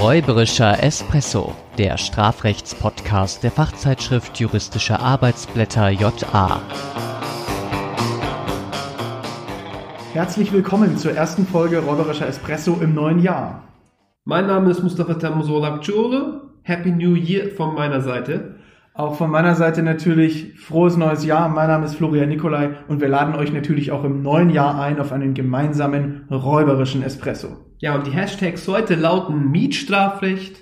Räuberischer Espresso, der Strafrechtspodcast der Fachzeitschrift Juristische Arbeitsblätter JA. Herzlich willkommen zur ersten Folge Räuberischer Espresso im neuen Jahr. Mein Name ist Mustafa Tamusolak Çore. Happy New Year von meiner Seite. Auch von meiner Seite natürlich frohes neues Jahr. Mein Name ist Florian Nikolai und wir laden euch natürlich auch im neuen Jahr ein auf einen gemeinsamen räuberischen Espresso. Ja, und die Hashtags heute lauten Mietstrafrecht,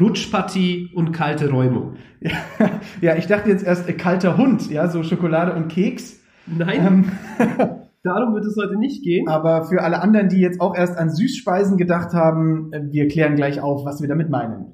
Rutschpartie und kalte Räumung. Ja, ja ich dachte jetzt erst äh, kalter Hund, ja, so Schokolade und Keks. Nein. Ähm, Darum wird es heute nicht gehen. Aber für alle anderen, die jetzt auch erst an Süßspeisen gedacht haben, äh, wir klären gleich auf, was wir damit meinen.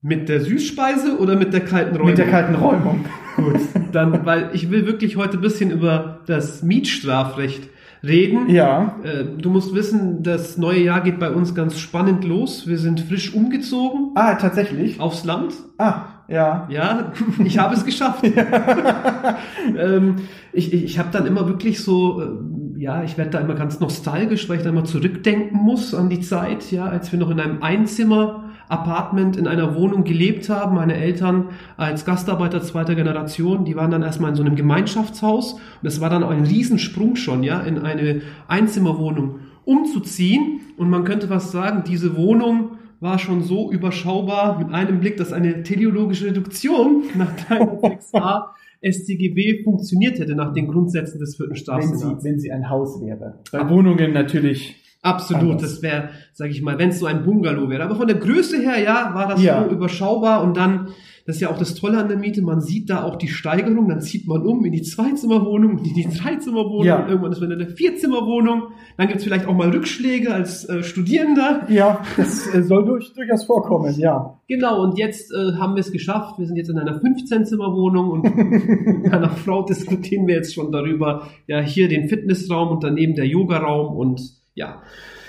Mit der Süßspeise oder mit der kalten Räumung? Mit der kalten Räumung. Gut, dann, weil ich will wirklich heute ein bisschen über das Mietstrafrecht reden. Ja. Äh, du musst wissen, das neue Jahr geht bei uns ganz spannend los. Wir sind frisch umgezogen. Ah, tatsächlich? Aufs Land. Ah, ja. Ja, ich habe es geschafft. ähm, ich ich, ich habe dann immer wirklich so, äh, ja, ich werde da immer ganz nostalgisch, weil ich da immer zurückdenken muss an die Zeit, ja, als wir noch in einem Einzimmer Apartment in einer Wohnung gelebt haben. Meine Eltern als Gastarbeiter zweiter Generation, die waren dann erstmal in so einem Gemeinschaftshaus und es war dann ein Riesensprung schon, ja, in eine Einzimmerwohnung umzuziehen. Und man könnte fast sagen, diese Wohnung war schon so überschaubar mit einem Blick, dass eine teleologische Reduktion nach 306a StGB funktioniert hätte nach den Grundsätzen des vierten Strafsenats. Wenn sie, wenn sie ein Haus wäre. Bei Wohnungen natürlich Absolut, Anders. das wäre, sage ich mal, wenn es so ein Bungalow wäre. Aber von der Größe her, ja, war das ja. so überschaubar und dann, das ist ja auch das Tolle an der Miete, man sieht da auch die Steigerung, dann zieht man um in die Zweizimmerwohnung, in die Dreizimmerwohnung, ja. irgendwann ist man in der Vierzimmerwohnung, dann gibt's vielleicht auch mal Rückschläge als äh, Studierender. Ja, das äh, soll durch, durchaus vorkommen, ja. Genau, und jetzt äh, haben wir es geschafft, wir sind jetzt in einer 15-Zimmerwohnung und mit einer Frau diskutieren wir jetzt schon darüber, ja, hier den Fitnessraum und daneben der Yogaraum und ja.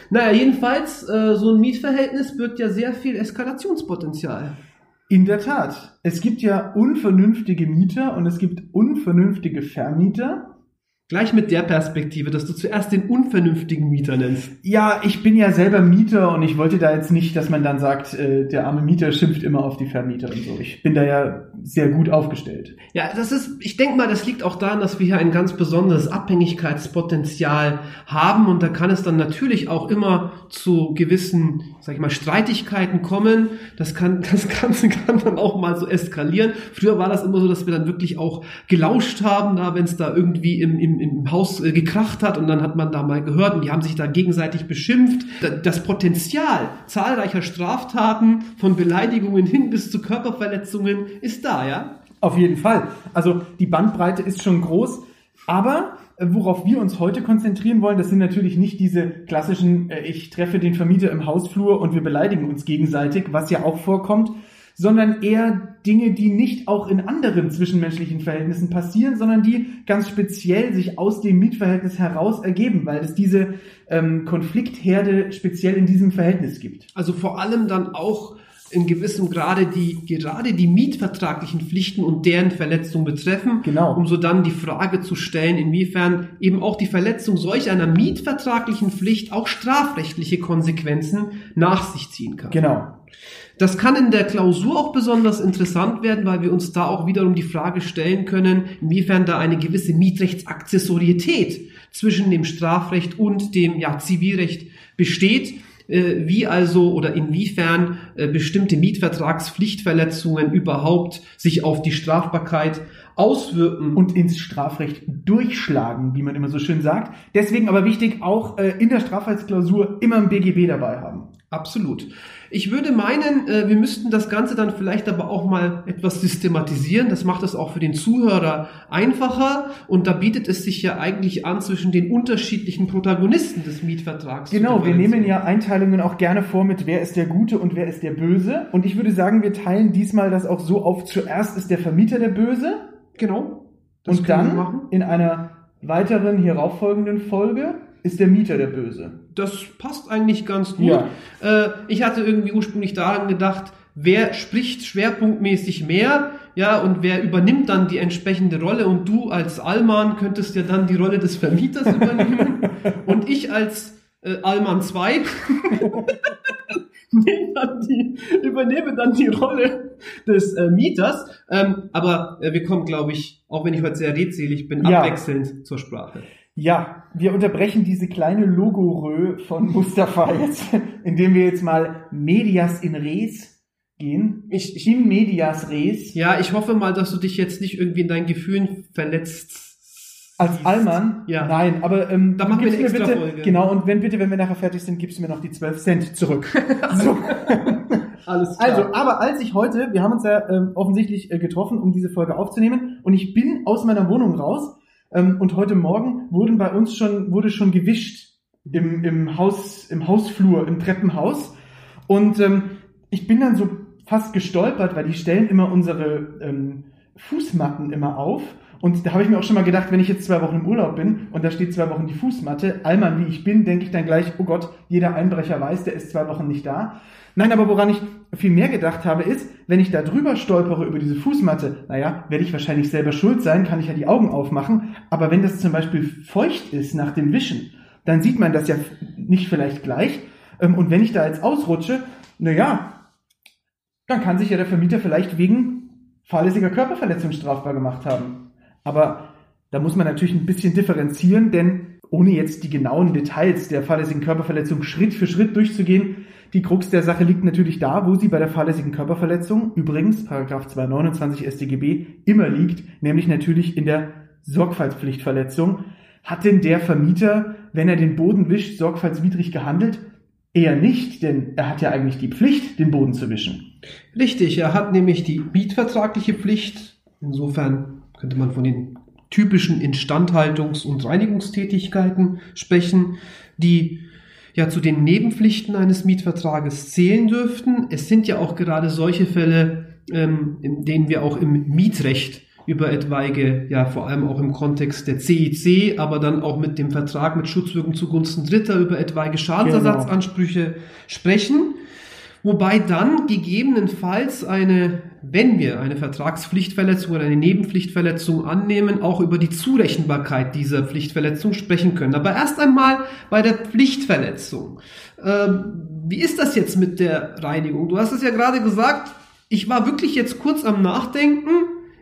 Naja, jedenfalls, äh, so ein Mietverhältnis birgt ja sehr viel Eskalationspotenzial. In der Tat. Es gibt ja unvernünftige Mieter und es gibt unvernünftige Vermieter. Gleich mit der Perspektive, dass du zuerst den unvernünftigen Mieter nennst. Ja, ich bin ja selber Mieter und ich wollte da jetzt nicht, dass man dann sagt, äh, der arme Mieter schimpft immer auf die Vermieter und so. Ich bin da ja sehr gut aufgestellt. Ja, das ist, ich denke mal, das liegt auch daran, dass wir hier ein ganz besonderes Abhängigkeitspotenzial haben und da kann es dann natürlich auch immer zu gewissen, sag ich mal, Streitigkeiten kommen. Das kann, das Ganze kann dann auch mal so eskalieren. Früher war das immer so, dass wir dann wirklich auch gelauscht haben, da wenn es da irgendwie im, im im, Haus äh, gekracht hat und dann hat man da mal gehört und die haben sich da gegenseitig beschimpft. Das Potenzial zahlreicher Straftaten von Beleidigungen hin bis zu Körperverletzungen ist da, ja? Auf jeden Fall. Also die Bandbreite ist schon groß, aber äh, worauf wir uns heute konzentrieren wollen, das sind natürlich nicht diese klassischen, äh, ich treffe den Vermieter im Hausflur und wir beleidigen uns gegenseitig, was ja auch vorkommt, sondern eher Dinge, die nicht auch in anderen zwischenmenschlichen Verhältnissen passieren, sondern die ganz speziell sich aus dem Mietverhältnis heraus ergeben, weil es diese ähm, Konfliktherde speziell in diesem Verhältnis gibt. Also vor allem dann auch in gewissem Grade die gerade die mietvertraglichen Pflichten und deren Verletzung betreffen, genau. um so dann die Frage zu stellen, inwiefern eben auch die Verletzung solch einer mietvertraglichen Pflicht auch strafrechtliche Konsequenzen nach sich ziehen kann. Genau. Das kann in der Klausur auch besonders interessant werden, weil wir uns da auch wiederum die Frage stellen können, inwiefern da eine gewisse Mietrechtsaccessorietät zwischen dem Strafrecht und dem ja, Zivilrecht besteht äh, wie also oder inwiefern äh, bestimmte Mietvertragspflichtverletzungen überhaupt sich auf die Strafbarkeit auswirken. Und ins Strafrecht durchschlagen, wie man immer so schön sagt. Deswegen aber wichtig, auch äh, in der Strafrechtsklausur immer ein BGB dabei haben. Absolut. Ich würde meinen, äh, wir müssten das Ganze dann vielleicht aber auch mal etwas systematisieren. Das macht es auch für den Zuhörer einfacher und da bietet es sich ja eigentlich an zwischen den unterschiedlichen Protagonisten des Mietvertrags. Genau, wir nehmen ja Einteilungen auch gerne vor mit wer ist der Gute und wer ist der Böse. Und ich würde sagen, wir teilen diesmal das auch so auf, zuerst ist der Vermieter der Böse. Genau. und dann in einer weiteren hierauffolgenden Folge ist der Mieter der Böse. Das passt eigentlich ganz gut. Ja. Äh, ich hatte irgendwie ursprünglich daran gedacht, wer spricht schwerpunktmäßig mehr, ja, und wer übernimmt dann die entsprechende Rolle und du als Allmann könntest ja dann die Rolle des Vermieters übernehmen und ich als äh, Allmann 2 nehme dann die, übernehme dann die Rolle des äh, Mieters. Ähm, aber äh, wir kommen, glaube ich, auch wenn ich heute sehr redselig bin, Ja. abwechselnd zur Sprache. Ja, wir unterbrechen diese kleine Logorö von Mustafa jetzt, indem wir jetzt mal Medias in Res gehen. Ich, ich, In Medias Res. ja, ich hoffe mal, dass du dich jetzt nicht irgendwie in deinen Gefühlen verletzt. Als. Allmann? Ja. Nein, aber ähm, Da machen wir eine extra bitte, Folge. Genau, und wenn bitte, wenn wir nachher fertig sind, gibst du mir noch die 12 Cent zurück. so. Alles Also, aber als ich heute, wir haben uns ja ähm, offensichtlich äh, getroffen, um diese Folge aufzunehmen, und ich bin aus meiner Wohnung raus, ähm, und heute Morgen wurden bei uns schon, wurde schon gewischt im, im Haus, im Hausflur, im Treppenhaus. Und ähm, ich bin dann so fast gestolpert, weil die stellen immer unsere ähm, Fußmatten immer auf. Und da habe ich mir auch schon mal gedacht, wenn ich jetzt zwei Wochen im Urlaub bin und da steht zwei Wochen die Fußmatte, Allmann wie ich bin, denke ich dann gleich, oh Gott, jeder Einbrecher weiß, der ist zwei Wochen nicht da. Nein, aber woran ich viel mehr gedacht habe, ist, wenn ich da drüber stolpere über diese Fußmatte, naja, werde ich wahrscheinlich selber schuld sein, kann ich ja die Augen aufmachen. Aber wenn das zum Beispiel feucht ist nach dem Wischen, dann sieht man das ja nicht vielleicht gleich. Ähm, Und wenn ich da jetzt ausrutsche, naja, dann kann sich ja der Vermieter vielleicht wegen fahrlässiger Körperverletzung strafbar gemacht haben. Aber da muss man natürlich ein bisschen differenzieren, denn ohne jetzt die genauen Details der fahrlässigen Körperverletzung Schritt für Schritt durchzugehen, die Krux der Sache liegt natürlich da, wo sie bei der fahrlässigen Körperverletzung, übrigens Paragraph 229 StGB, immer liegt, nämlich natürlich in der Sorgfaltspflichtverletzung. Hat denn der Vermieter, wenn er den Boden wischt, sorgfaltswidrig gehandelt? Eher nicht, denn er hat ja eigentlich die Pflicht, den Boden zu wischen. Richtig, er hat nämlich die mietvertragliche Pflicht. Insofern könnte man von den typischen Instandhaltungs- und Reinigungstätigkeiten sprechen, die ja zu den Nebenpflichten eines Mietvertrages zählen dürften. Es sind ja auch gerade solche Fälle, ähm, in denen wir auch im Mietrecht über etwaige, ja vor allem auch im Kontext der CIC, aber dann auch mit dem Vertrag mit Schutzwirkung zugunsten Dritter über etwaige Schadensersatzansprüche sprechen. Wobei dann gegebenenfalls eine, wenn wir eine Vertragspflichtverletzung oder eine Nebenpflichtverletzung annehmen, auch über die Zurechenbarkeit dieser Pflichtverletzung sprechen können. Aber erst einmal bei der Pflichtverletzung. Ähm, wie ist das jetzt mit der Reinigung? Du hast es ja gerade gesagt, ich war wirklich jetzt kurz am Nachdenken.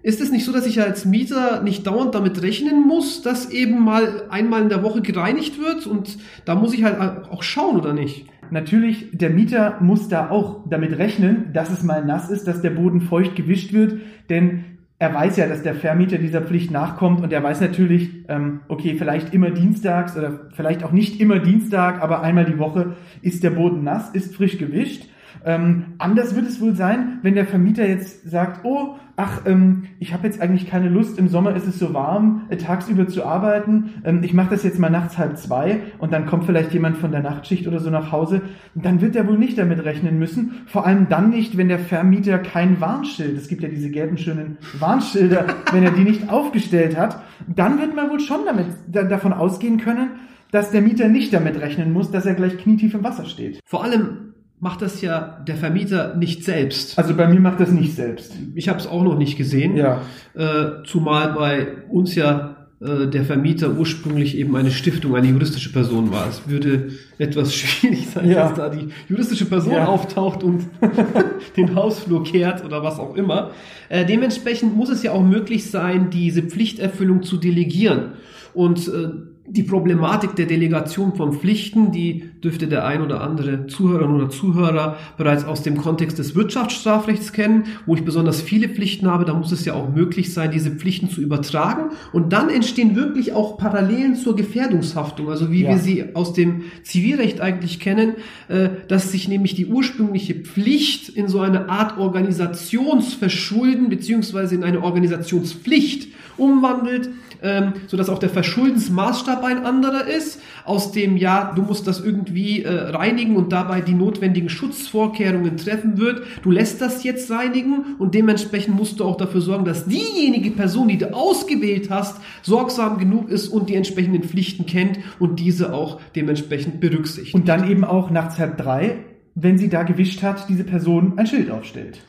Ist es nicht so, dass ich als Mieter nicht dauernd damit rechnen muss, dass eben mal einmal in der Woche gereinigt wird? Und da muss ich halt auch schauen, oder nicht? Natürlich, der Mieter muss da auch damit rechnen, dass es mal nass ist, dass der Boden feucht gewischt wird, denn er weiß ja, dass der Vermieter dieser Pflicht nachkommt und er weiß natürlich, ähm, okay, vielleicht immer dienstags oder vielleicht auch nicht immer Dienstag, aber einmal die Woche ist der Boden nass, ist frisch gewischt. Ähm, anders wird es wohl sein, wenn der Vermieter jetzt sagt, oh, ach, ähm, ich habe jetzt eigentlich keine Lust, im Sommer ist es so warm, äh, tagsüber zu arbeiten, ähm, ich mache das jetzt mal nachts halb zwei und dann kommt vielleicht jemand von der Nachtschicht oder so nach Hause, dann wird er wohl nicht damit rechnen müssen, vor allem dann nicht, wenn der Vermieter kein Warnschild, es gibt ja diese gelben schönen Warnschilder, wenn er die nicht aufgestellt hat, dann wird man wohl schon damit da, davon ausgehen können, dass der Mieter nicht damit rechnen muss, dass er gleich knietief im Wasser steht. Vor allem macht das ja der Vermieter nicht selbst. Also bei mir macht das nicht selbst. Ich habe es auch noch nicht gesehen, Ja. äh, zumal bei uns ja äh, der Vermieter ursprünglich eben eine Stiftung, eine juristische Person war. Es würde etwas schwierig sein, Ja. dass da die juristische Person Ja. auftaucht und den Hausflur kehrt oder was auch immer. Äh, dementsprechend muss es ja auch möglich sein, diese Pflichterfüllung zu delegieren. Und äh, die Problematik der Delegation von Pflichten, die dürfte der ein oder andere Zuhörerin oder Zuhörer bereits aus dem Kontext des Wirtschaftsstrafrechts kennen, wo ich besonders viele Pflichten habe. Da muss es ja auch möglich sein, diese Pflichten zu übertragen. Und dann entstehen wirklich auch Parallelen zur Gefährdungshaftung, also wie Ja. wir sie aus dem Zivilrecht eigentlich kennen, äh, dass sich nämlich die ursprüngliche Pflicht in so eine Art Organisationsverschulden beziehungsweise in eine Organisationspflicht umwandelt, ähm, so dass auch der Verschuldensmaßstab ein anderer ist, aus dem ja, du musst das irgendwie äh, reinigen und dabei die notwendigen Schutzvorkehrungen treffen wird. Du lässt das jetzt reinigen und dementsprechend musst du auch dafür sorgen, dass diejenige Person, die du ausgewählt hast, sorgsam genug ist und die entsprechenden Pflichten kennt und diese auch dementsprechend berücksichtigt. Und dann eben auch nachts halb drei, wenn sie da gewischt hat, diese Person ein Schild aufstellt.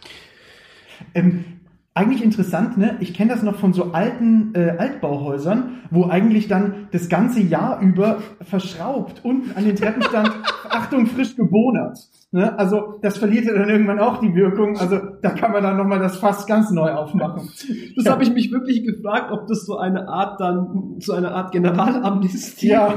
Ähm, eigentlich interessant, ne? Ich kenne das noch von so alten äh, Altbauhäusern, wo eigentlich dann das ganze Jahr über verschraubt unten an den Treppen stand, Achtung, frisch gebonert. Ne? Also das verliert ja dann irgendwann auch die Wirkung. Also da kann man dann nochmal das Fass ganz neu aufmachen. Das ja. habe ich mich wirklich gefragt, ob das so eine Art dann, so eine Art Generalamnestie ja.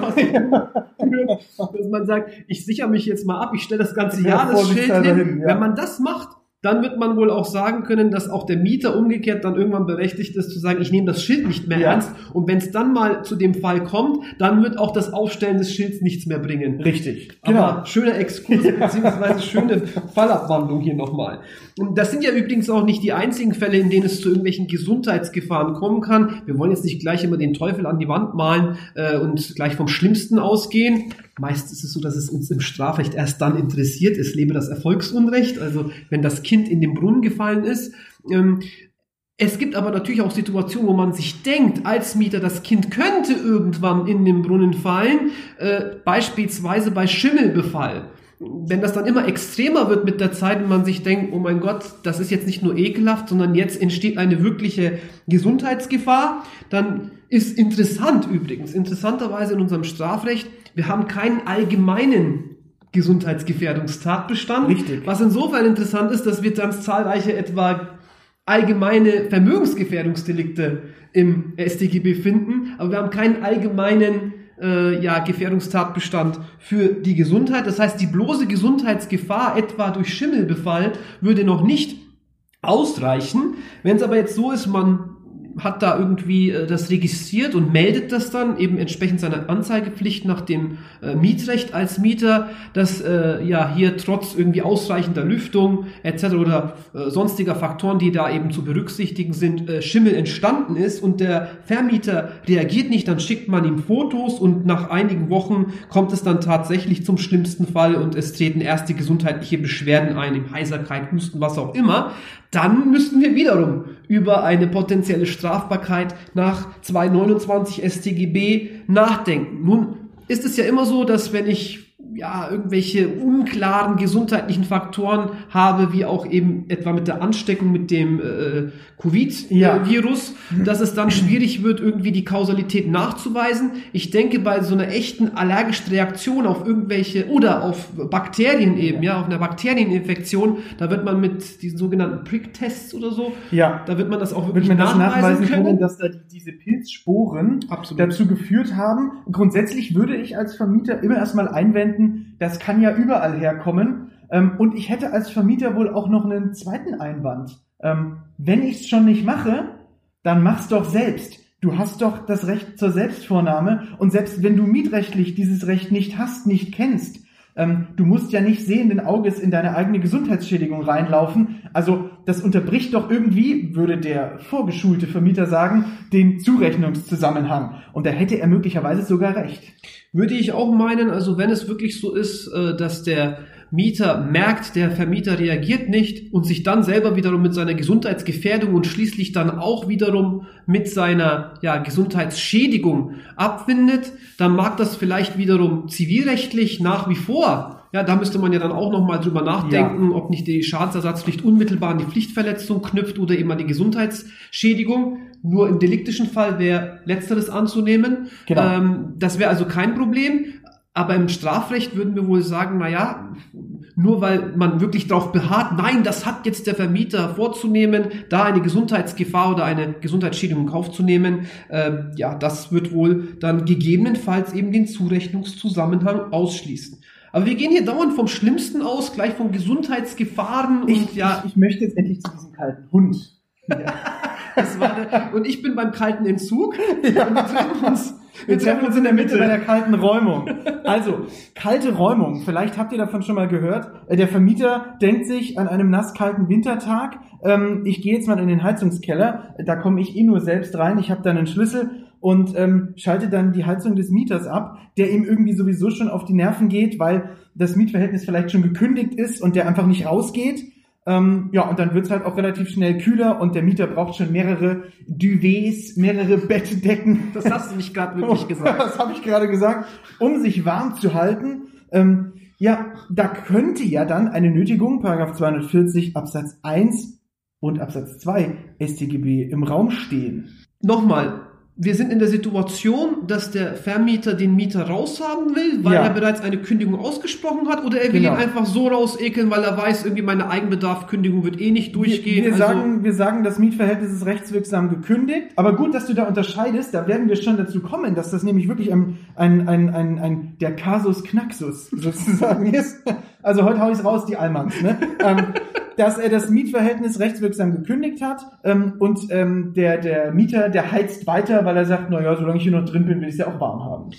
dass man sagt, ich sichere mich jetzt mal ab, ich stelle das ganze Jahr das Schild hin. hin ja. Wenn man das macht, dann wird man wohl auch sagen können, dass auch der Mieter umgekehrt dann irgendwann berechtigt ist zu sagen, ich nehme das Schild nicht mehr ja. ernst. Und wenn es dann mal zu dem Fall kommt, dann wird auch das Aufstellen des Schilds nichts mehr bringen. Richtig. Genau. Aber schöner Exkurs beziehungsweise schöne Fallabwandlung hier nochmal. Und das sind ja übrigens auch nicht die einzigen Fälle, in denen es zu irgendwelchen Gesundheitsgefahren kommen kann. Wir wollen jetzt nicht gleich immer den Teufel an die Wand malen äh, und gleich vom Schlimmsten ausgehen. Meist ist es so, dass es uns im Strafrecht erst dann interessiert. Es lebe das Erfolgsunrecht, also wenn das Kind in den Brunnen gefallen ist. Ähm, es gibt aber natürlich auch Situationen, wo man sich denkt, als Mieter, das Kind könnte irgendwann in den Brunnen fallen, äh, beispielsweise bei Schimmelbefall. Wenn das dann immer extremer wird mit der Zeit und man sich denkt, oh mein Gott, das ist jetzt nicht nur ekelhaft, sondern jetzt entsteht eine wirkliche Gesundheitsgefahr, dann ist interessant übrigens, interessanterweise in unserem Strafrecht, wir haben keinen allgemeinen Gesundheitsgefährdungstatbestand. Richtig. Was insofern interessant ist, dass wir ganz zahlreiche etwa allgemeine Vermögensgefährdungsdelikte im StGB finden, aber wir haben keinen allgemeinen äh, ja, Gefährdungstatbestand für die Gesundheit. Das heißt, die bloße Gesundheitsgefahr etwa durch Schimmelbefall würde noch nicht ausreichen. Wenn es aber jetzt so ist, man hat da irgendwie äh, das registriert und meldet das dann eben entsprechend seiner Anzeigepflicht nach dem äh, Mietrecht als Mieter, dass äh, ja hier trotz irgendwie ausreichender Lüftung etc. oder äh, sonstiger Faktoren, die da eben zu berücksichtigen sind, äh, Schimmel entstanden ist und der Vermieter reagiert nicht, dann schickt man ihm Fotos und nach einigen Wochen kommt es dann tatsächlich zum schlimmsten Fall und es treten erste gesundheitliche Beschwerden ein, im Heiserkeit, Husten, was auch immer dann müssten wir wiederum über eine potenzielle Strafbarkeit nach 229 StGB nachdenken. Nun ist es ja immer so, dass wenn ich ja, irgendwelche unklaren gesundheitlichen Faktoren habe, wie auch eben etwa mit der Ansteckung mit dem äh, Covid-Virus, ja. dass es dann schwierig wird, irgendwie die Kausalität nachzuweisen. Ich denke, bei so einer echten allergischen Reaktion auf irgendwelche oder auf Bakterien eben, ja, auf einer Bakterieninfektion, da wird man mit diesen sogenannten Prick-Tests oder so, ja. da wird man das auch wirklich man das nachweisen können, können, dass da diese Pilzsporen Absolut. dazu geführt haben. Grundsätzlich würde ich als Vermieter immer erstmal einwenden, das kann ja überall herkommen. Ähm, und ich hätte als Vermieter wohl auch noch einen zweiten Einwand. Ähm, wenn ich es schon nicht mache, dann mach's doch selbst. Du hast doch das Recht zur Selbstvornahme und selbst wenn du mietrechtlich dieses Recht nicht hast, nicht kennst, ähm, du musst ja nicht sehenden Auges in deine eigene Gesundheitsschädigung reinlaufen. Also das unterbricht doch irgendwie, würde der vorgeschulte Vermieter sagen, den Zurechnungszusammenhang. Und da hätte er möglicherweise sogar recht. Würde ich auch meinen, also wenn es wirklich so ist, äh, dass der Mieter merkt, der Vermieter reagiert nicht und sich dann selber wiederum mit seiner Gesundheitsgefährdung und schließlich dann auch wiederum mit seiner ja, Gesundheitsschädigung abfindet, dann mag das vielleicht wiederum zivilrechtlich nach wie vor ja, da müsste man ja dann auch nochmal drüber nachdenken, ja. ob nicht die Schadensersatzpflicht unmittelbar an die Pflichtverletzung knüpft oder eben an die Gesundheitsschädigung. Nur im deliktischen Fall wäre letzteres anzunehmen. Genau. Ähm, das wäre also kein Problem. Aber im Strafrecht würden wir wohl sagen, na ja, nur weil man wirklich darauf beharrt, nein, das hat jetzt der Vermieter vorzunehmen, da eine Gesundheitsgefahr oder eine Gesundheitsschädigung in Kauf zu nehmen, äh, ja, das wird wohl dann gegebenenfalls eben den Zurechnungszusammenhang ausschließen. Aber wir gehen hier dauernd vom Schlimmsten aus, gleich von Gesundheitsgefahren und ich, ja. Ich, ich möchte jetzt endlich zu diesem kalten Hund. Ja. der, und ich bin beim kalten Entzug. Ja. Und wir treffen uns wir treffen uns in der Mitte bei der kalten Räumung. Also, kalte Räumung. Vielleicht habt ihr davon schon mal gehört. Äh, der Vermieter denkt sich an einem nasskalten Wintertag, ähm, ich gehe jetzt mal in den Heizungskeller, da komme ich eh nur selbst rein, ich habe dann einen Schlüssel und ähm, schalte dann die Heizung des Mieters ab, der ihm irgendwie sowieso schon auf die Nerven geht, weil das Mietverhältnis vielleicht schon gekündigt ist und der einfach nicht rausgeht. Ähm, ja, und dann wird's halt auch relativ schnell kühler und der Mieter braucht schon mehrere Duvets, mehrere Bettdecken. Das hast du nicht gerade wirklich gesagt. das habe ich gerade gesagt, um sich warm zu halten. Ähm, ja, da könnte ja dann eine Nötigung, Paragraph 240 Absatz 1 und Absatz 2 StGB im Raum stehen. Nochmal, wir sind in der Situation, dass der Vermieter den Mieter raushaben will, weil Ja. er bereits eine Kündigung ausgesprochen hat, oder er will Genau. ihn einfach so rausekeln, weil er weiß, irgendwie meine Eigenbedarf-Kündigung wird eh nicht durchgehen. Wir, wir, Also- sagen, wir sagen, das Mietverhältnis ist rechtswirksam gekündigt. Aber gut, dass du da unterscheidest. Da werden wir schon dazu kommen, dass das nämlich wirklich ein, ein, ein, ein, ein der Kasus Knaxus sozusagen ist. Also heute hau ich's raus, die Allmanns. Ne? ähm, dass er das Mietverhältnis rechtswirksam gekündigt hat ähm, und ähm, der, der Mieter, der heizt weiter, weil er sagt, naja, solange ich hier noch drin bin, will ich es ja auch warm haben.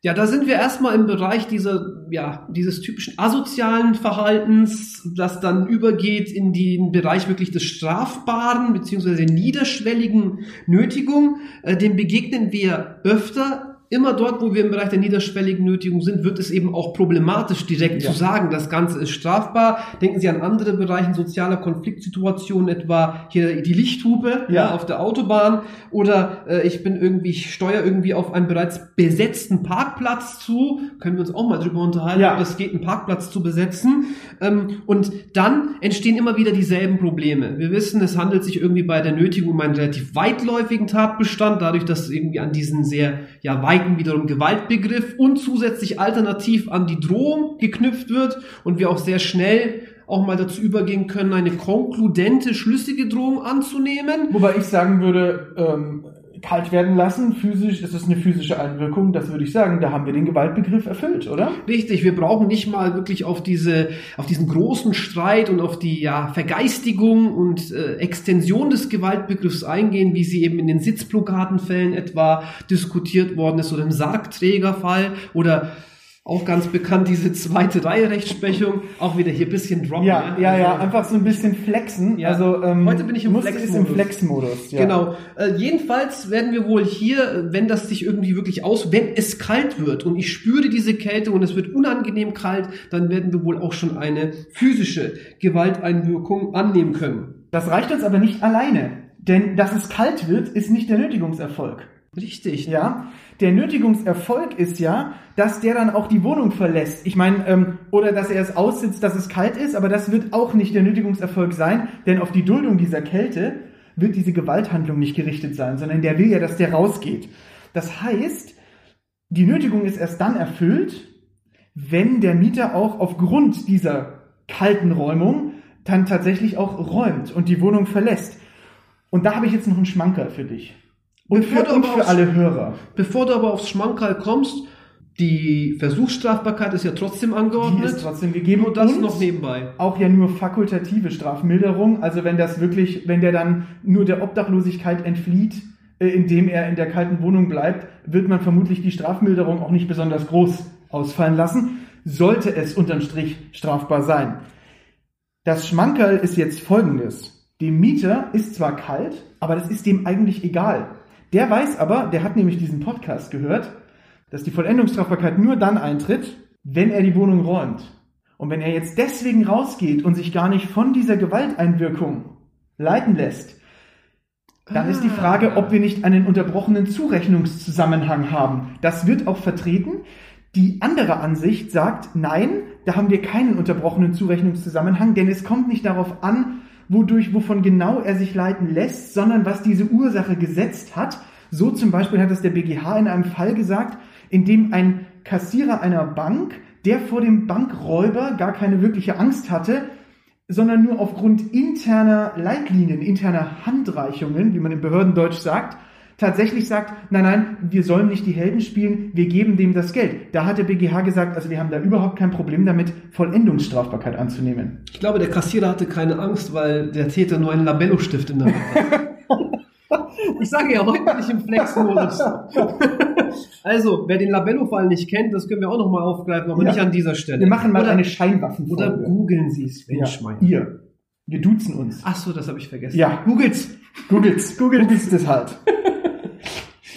Ja, da sind wir erstmal im Bereich dieser, ja, dieses typischen asozialen Verhaltens, das dann übergeht in den Bereich wirklich des Strafbaren beziehungsweise der niederschwelligen Nötigung. Äh, dem begegnen wir öfter. Immer dort, wo wir im Bereich der niederschwelligen Nötigung sind, wird es eben auch problematisch, direkt Ja. zu sagen, das Ganze ist strafbar. Denken Sie an andere Bereiche sozialer Konfliktsituationen, etwa hier die Lichthupe ja. Ja. auf der Autobahn oder äh, ich bin irgendwie, ich steuere irgendwie auf einen bereits besetzten Parkplatz zu. Können wir uns auch mal drüber unterhalten, Ja. ob es geht, einen Parkplatz zu besetzen. Ähm, und dann entstehen immer wieder dieselben Probleme. Wir wissen, es handelt sich irgendwie bei der Nötigung um einen relativ weitläufigen Tatbestand, dadurch, dass es irgendwie an diesen sehr ja, weiten wiederum Gewaltbegriff und zusätzlich alternativ an die Drohung geknüpft wird und wir auch sehr schnell auch mal dazu übergehen können, eine konkludente, schlüssige Drohung anzunehmen. Wobei ich sagen würde, ähm, kalt werden lassen, physisch, ist es eine physische Einwirkung, das würde ich sagen, da haben wir den Gewaltbegriff erfüllt, oder? Richtig, wir brauchen nicht mal wirklich auf diese, auf diesen großen Streit und auf die ja, Vergeistigung und äh, Extension des Gewaltbegriffs eingehen, wie sie eben in den Sitzblockadenfällen etwa diskutiert worden ist oder im Sargträgerfall oder auch ganz bekannt diese zweite Reihe Rechtsprechung, auch wieder hier ein bisschen droppen. Ja, ja, ja, Also- einfach so ein bisschen flexen. Ja. Also ähm, Heute bin ich im ist im Flex-Modus. Flex-Modus. Ja. Genau. Äh, jedenfalls werden wir wohl hier, wenn das sich irgendwie wirklich aus, wenn es kalt wird und ich spüre diese Kälte und es wird unangenehm kalt, dann werden wir wohl auch schon eine physische Gewalteinwirkung annehmen können. Das reicht uns aber nicht alleine, denn dass es kalt wird, ist nicht der Nötigungserfolg. Richtig. Ja, der Nötigungserfolg ist ja, dass der dann auch die Wohnung verlässt. Ich meine, ähm, oder dass er es aussitzt, dass es kalt ist, aber das wird auch nicht der Nötigungserfolg sein, denn auf die Duldung dieser Kälte wird diese Gewalthandlung nicht gerichtet sein, sondern der will ja, dass der rausgeht. Das heißt, die Nötigung ist erst dann erfüllt, wenn der Mieter auch aufgrund dieser kalten Räumung dann tatsächlich auch räumt und die Wohnung verlässt. Und da habe ich jetzt noch einen Schmankerl für dich. Und Bevor für, und für aufs- alle Hörer. Bevor du aber aufs Schmankerl kommst, die Versuchsstrafbarkeit ist ja trotzdem Die angeordnet. ist trotzdem gegeben. Nur das und noch nebenbei. Auch ja nur fakultative Strafmilderung. Also wenn das wirklich, wenn der dann nur der Obdachlosigkeit entflieht, äh, indem er in der kalten Wohnung bleibt, wird man vermutlich die Strafmilderung auch nicht besonders groß ausfallen lassen. Sollte es unterm Strich strafbar sein. Das Schmankerl ist jetzt folgendes. Dem Mieter ist zwar kalt, aber das ist dem eigentlich egal. Der weiß aber, der hat nämlich diesen Podcast gehört, dass die Vollendungsstrafbarkeit nur dann eintritt, wenn er die Wohnung räumt. Und wenn er jetzt deswegen rausgeht und sich gar nicht von dieser Gewalteinwirkung leiten lässt, dann ist die Frage, ob wir nicht einen unterbrochenen Zurechnungszusammenhang haben. Das wird auch vertreten. Die andere Ansicht sagt, nein, da haben wir keinen unterbrochenen Zurechnungszusammenhang, denn es kommt nicht darauf an, wodurch, wovon genau er sich leiten lässt, sondern was diese Ursache gesetzt hat. So zum Beispiel hat es der BGH in einem Fall gesagt, in dem ein Kassierer einer Bank, der vor dem Bankräuber gar keine wirkliche Angst hatte, sondern nur aufgrund interner Leitlinien, interner Handreichungen, wie man im Behördendeutsch sagt, tatsächlich sagt, nein, nein, wir sollen nicht die Helden spielen, wir geben dem das Geld. Da hat der BGH gesagt, also wir haben da überhaupt kein Problem damit, Vollendungsstrafbarkeit anzunehmen. Ich glaube, der Kassierer hatte keine Angst, weil der Täter nur einen Labello-Stift in der Hand hat. Ich sage ja, heute bin ich im Flex-Modus. Also, wer den Labello-Fall nicht kennt, das können wir auch nochmal aufgreifen, aber Ja. nicht an dieser Stelle. Wir machen mal oder, eine Scheinwaffenfolge. Oder googeln Sie es, ja, Menschmeier. ihr. Wir duzen uns. Ach so, das habe ich vergessen. Ja. Googelt's. Googles, Googles das halt.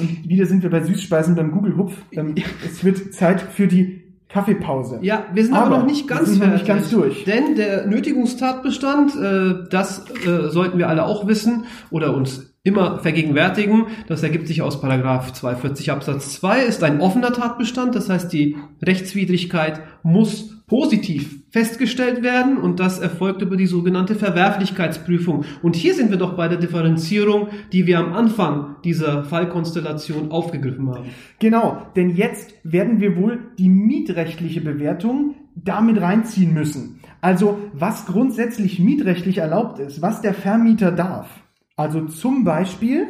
Und wieder sind wir bei Süßspeisen beim Google-Hupf. Ähm, es wird Zeit für die Kaffeepause. Ja, wir sind aber, Aber noch nicht wir ganz sind noch fertig. nicht ganz durch. Denn der Nötigungstatbestand, äh, das äh, sollten wir alle auch wissen oder uns immer vergegenwärtigen. Das ergibt sich aus Paragraph 240 Absatz 2, ist ein offener Tatbestand. Das heißt, die Rechtswidrigkeit muss positiv festgestellt werden und das erfolgt über die sogenannte Verwerflichkeitsprüfung. Und hier sind wir doch bei der Differenzierung, die wir am Anfang dieser Fallkonstellation aufgegriffen haben. Genau, denn jetzt werden wir wohl die mietrechtliche Bewertung damit reinziehen müssen. Also was grundsätzlich mietrechtlich erlaubt ist, was der Vermieter darf. Also zum Beispiel,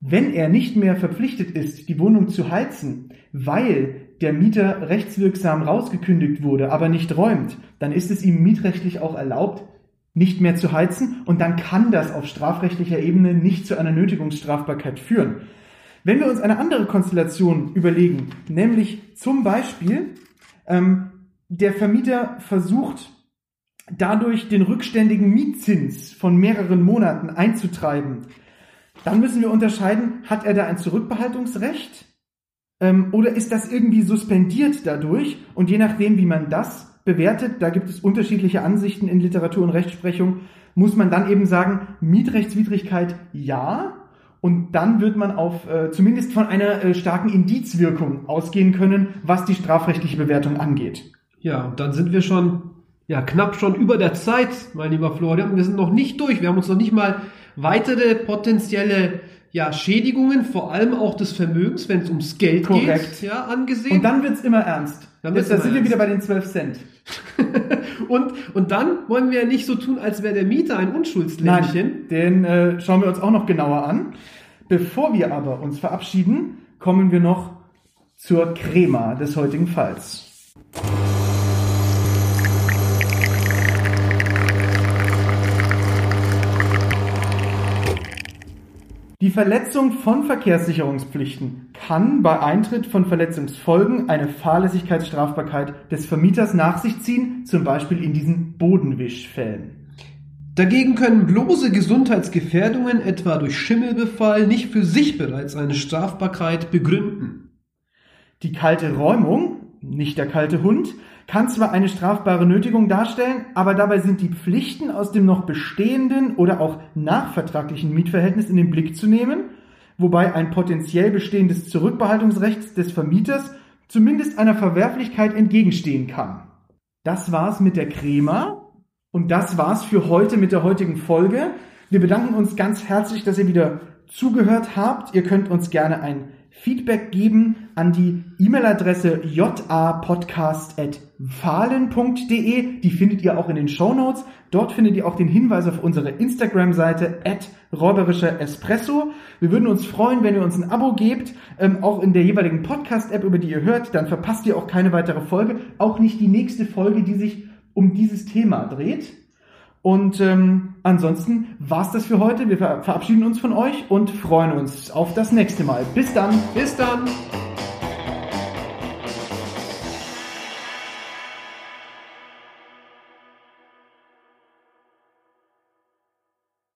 wenn er nicht mehr verpflichtet ist, die Wohnung zu heizen, weil der Mieter rechtswirksam rausgekündigt wurde, aber nicht räumt, dann ist es ihm mietrechtlich auch erlaubt, nicht mehr zu heizen und dann kann das auf strafrechtlicher Ebene nicht zu einer Nötigungsstrafbarkeit führen. Wenn wir uns eine andere Konstellation überlegen, nämlich zum Beispiel ähm, der Vermieter versucht dadurch den rückständigen Mietzins von mehreren Monaten einzutreiben, dann müssen wir unterscheiden, hat er da ein Zurückbehaltungsrecht ähm, oder ist das irgendwie suspendiert dadurch? Und je nachdem, wie man das bewertet, da gibt es unterschiedliche Ansichten in Literatur und Rechtsprechung, muss man dann eben sagen, Mietrechtswidrigkeit ja. Und dann wird man auf äh, zumindest von einer äh, starken Indizwirkung ausgehen können, was die strafrechtliche Bewertung angeht. Ja, und dann sind wir schon ja knapp schon über der Zeit, mein lieber Florian. Wir sind noch nicht durch. Wir haben uns noch nicht mal weitere potenzielle ja, Schädigungen, vor allem auch des Vermögens, wenn es ums Geld Korrekt. geht, ja, angesehen. Und dann wird's immer ernst. Dann Jetzt, wird's da immer sind wir ernst. wieder bei den 12 Cent. und, und dann wollen wir ja nicht so tun, als wäre der Mieter ein Unschuldslämmchen. Nein, den äh, schauen wir uns auch noch genauer an. Bevor wir aber uns verabschieden, kommen wir noch zur Crema des heutigen Falls. Die Verletzung von Verkehrssicherungspflichten kann bei Eintritt von Verletzungsfolgen eine Fahrlässigkeitsstrafbarkeit des Vermieters nach sich ziehen, zum Beispiel in diesen Bodenwischfällen. Dagegen können bloße Gesundheitsgefährdungen, etwa durch Schimmelbefall, nicht für sich bereits eine Strafbarkeit begründen. Die kalte Räumung, nicht der kalte Hund, kann zwar eine strafbare Nötigung darstellen, aber dabei sind die Pflichten aus dem noch bestehenden oder auch nachvertraglichen Mietverhältnis in den Blick zu nehmen, wobei ein potenziell bestehendes Zurückbehaltungsrecht des Vermieters zumindest einer Verwerflichkeit entgegenstehen kann. Das war's mit der Crema und das war's für heute mit der heutigen Folge. Wir bedanken uns ganz herzlich, dass ihr wieder zugehört habt. Ihr könnt uns gerne ein Feedback geben an die E-Mail-Adresse japodcast.fahlen.de. Die findet ihr auch in den Show Notes. Dort findet ihr auch den Hinweis auf unsere Instagram-Seite at räuberischer Espresso. Wir würden uns freuen, wenn ihr uns ein Abo gebt, ähm, auch in der jeweiligen Podcast-App, über die ihr hört. Dann verpasst ihr auch keine weitere Folge. Auch nicht die nächste Folge, die sich um dieses Thema dreht. Und ähm, ansonsten war's das für heute. Wir ver verabschieden uns von euch und freuen uns auf das nächste Mal. Bis dann. Bis dann!